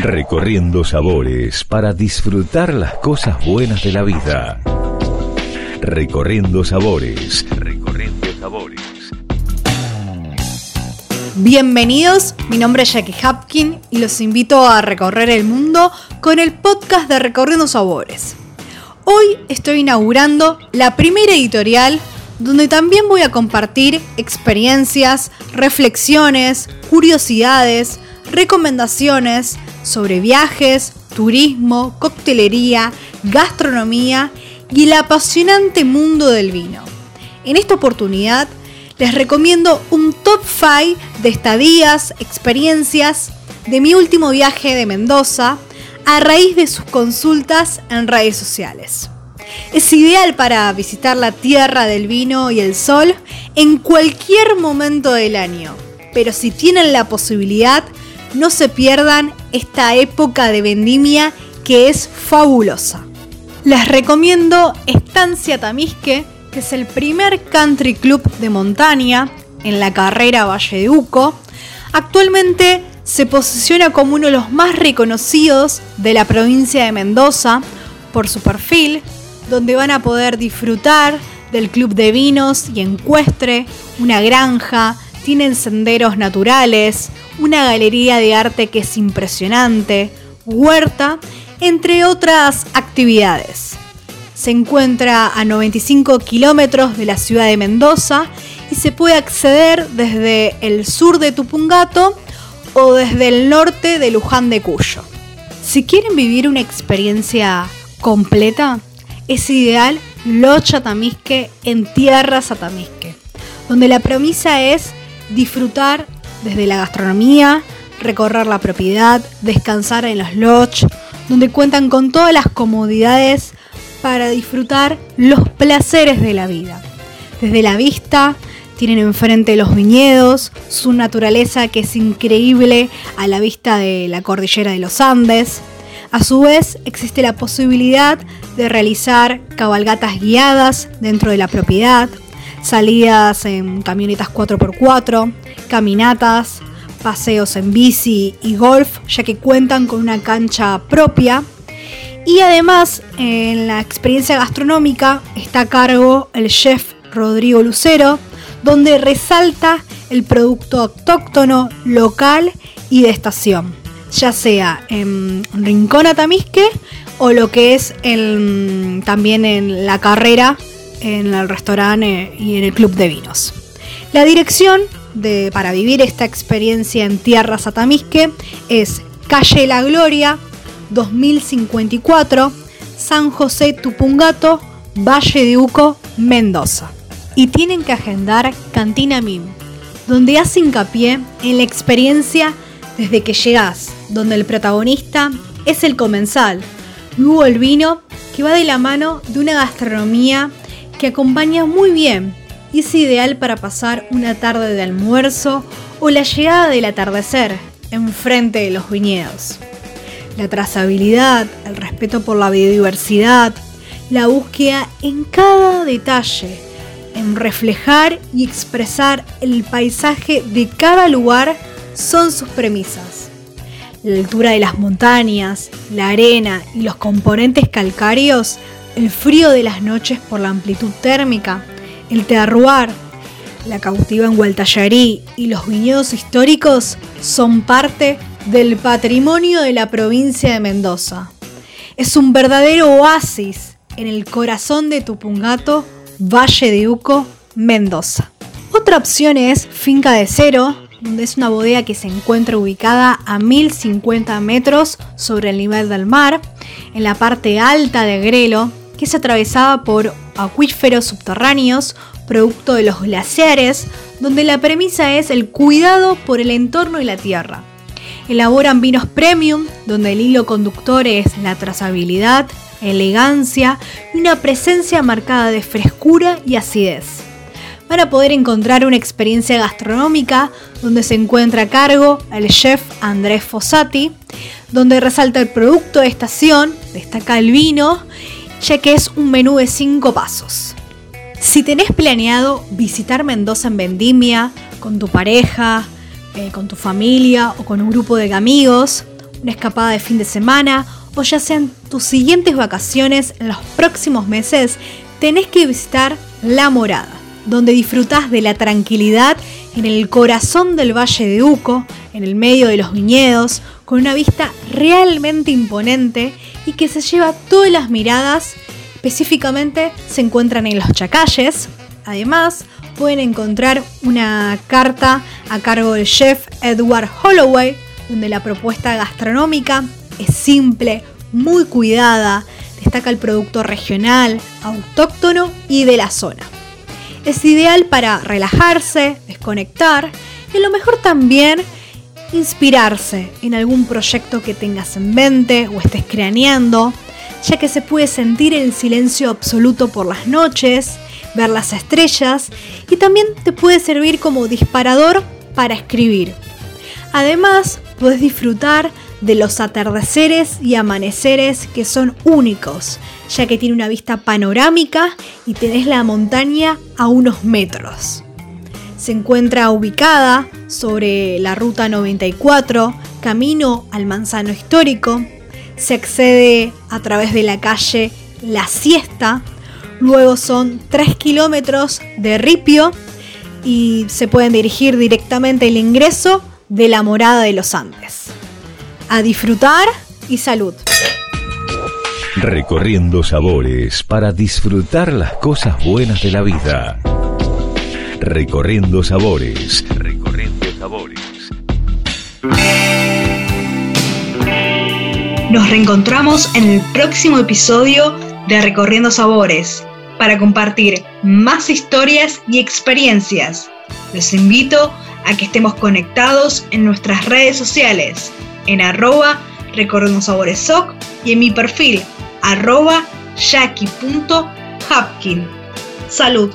Recorriendo sabores para disfrutar las cosas buenas de la vida. Recorriendo sabores. Recorriendo sabores. Bienvenidos, mi nombre es Jackie Hapkin y los invito a recorrer el mundo con el podcast de Recorriendo Sabores. Hoy estoy inaugurando la primera editorial donde también voy a compartir experiencias, reflexiones, curiosidades, recomendaciones sobre viajes, turismo, coctelería, gastronomía y el apasionante mundo del vino. En esta oportunidad les recomiendo un top 5 de estadías, experiencias de mi último viaje de Mendoza a raíz de sus consultas en redes sociales. Es ideal para visitar la tierra del vino y el sol en cualquier momento del año, pero si tienen la posibilidad, no se pierdan esta época de vendimia que es fabulosa. Les recomiendo Estancia Tamisque, que es el primer country club de montaña en la carrera Valle de Uco. Actualmente se posiciona como uno de los más reconocidos de la provincia de Mendoza por su perfil, donde van a poder disfrutar del club de vinos y encuestre, una granja, tienen senderos naturales, una galería de arte que es impresionante, huerta, entre otras actividades. Se encuentra a 95 kilómetros de la ciudad de Mendoza y se puede acceder desde el sur de Tupungato o desde el norte de Luján de Cuyo. Si quieren vivir una experiencia completa, es ideal Locha Tamisque en Tierra Satamisque, donde la premisa es disfrutar desde la gastronomía, recorrer la propiedad, descansar en los lodge, donde cuentan con todas las comodidades para disfrutar los placeres de la vida. Desde la vista, tienen enfrente los viñedos, su naturaleza que es increíble a la vista de la cordillera de los Andes. A su vez, existe la posibilidad de realizar cabalgatas guiadas dentro de la propiedad, salidas en camionetas 4x4, caminatas, paseos en bici y golf, ya que cuentan con una cancha propia. Y además, en la experiencia gastronómica está a cargo el chef Rodrigo Lucero, donde resalta el producto autóctono, local y de estación, ya sea en Rincón Atamisque o lo que es también en la carrera, en el restaurante y en el club de vinos. La dirección de, para vivir esta experiencia en tierras Atamisque es Calle La Gloria, 2054, San José Tupungato, Valle de Uco, Mendoza. Y tienen que agendar Cantina MIM, donde hace hincapié en la experiencia desde que llegas, donde el protagonista es el comensal, luego el vino, que va de la mano de una gastronomía que acompaña muy bien y es ideal para pasar una tarde de almuerzo o la llegada del atardecer enfrente de los viñedos la trazabilidad, el respeto por la biodiversidad, la búsqueda en cada detalle, en reflejar y expresar el paisaje de cada lugar son sus premisas. La altura de las montañas, la arena y los componentes calcáreos, el frío de las noches por la amplitud térmica, el terroir, la cautiva en Gualtallarí y los viñedos históricos son parte del patrimonio de la provincia de Mendoza. Es un verdadero oasis en el corazón de Tupungato, Valle de Uco, Mendoza. Otra opción es Finca de Cero, donde es una bodega que se encuentra ubicada a 1050 metros sobre el nivel del mar, en la parte alta de Grelo, que es atravesada por acuíferos subterráneos, producto de los glaciares, donde la premisa es el cuidado por el entorno y la tierra. Elaboran vinos premium, donde el hilo conductor es la trazabilidad, elegancia y una presencia marcada de frescura y acidez. Van a poder encontrar una experiencia gastronómica donde se encuentra a cargo el chef Andrés Fossati, donde resalta el producto de estación, destaca el vino, ya que es un menú de 5 pasos. Si tenés planeado visitar Mendoza en Vendimia con tu pareja, eh, con tu familia o con un grupo de amigos, una escapada de fin de semana o ya sean tus siguientes vacaciones en los próximos meses, tenés que visitar La Morada, donde disfrutás de la tranquilidad en el corazón del Valle de Uco, en el medio de los viñedos, con una vista realmente imponente y que se lleva todas las miradas. Específicamente se encuentran en los chacalles. Además, pueden encontrar una carta a cargo del chef Edward Holloway, donde la propuesta gastronómica es simple, muy cuidada, destaca el producto regional, autóctono y de la zona. Es ideal para relajarse, desconectar y lo mejor también inspirarse en algún proyecto que tengas en mente o estés craneando, ya que se puede sentir el silencio absoluto por las noches, ver las estrellas y también te puede servir como disparador para escribir. Además, puedes disfrutar de los atardeceres y amaneceres que son únicos, ya que tiene una vista panorámica y tenés la montaña a unos metros. Se encuentra ubicada sobre la ruta 94, camino al Manzano Histórico. Se accede a través de la calle La Siesta. Luego son 3 kilómetros de ripio y se pueden dirigir directamente el ingreso de la Morada de los Andes. A disfrutar y salud. Recorriendo sabores para disfrutar las cosas buenas de la vida. Recorriendo sabores. Recorriendo sabores. Nos reencontramos en el próximo episodio de Recorriendo Sabores para compartir más historias y experiencias. Los invito a que estemos conectados en nuestras redes sociales, en arroba Recorriendo Sabores SOC y en mi perfil arroba jackie.hapkin. Salud.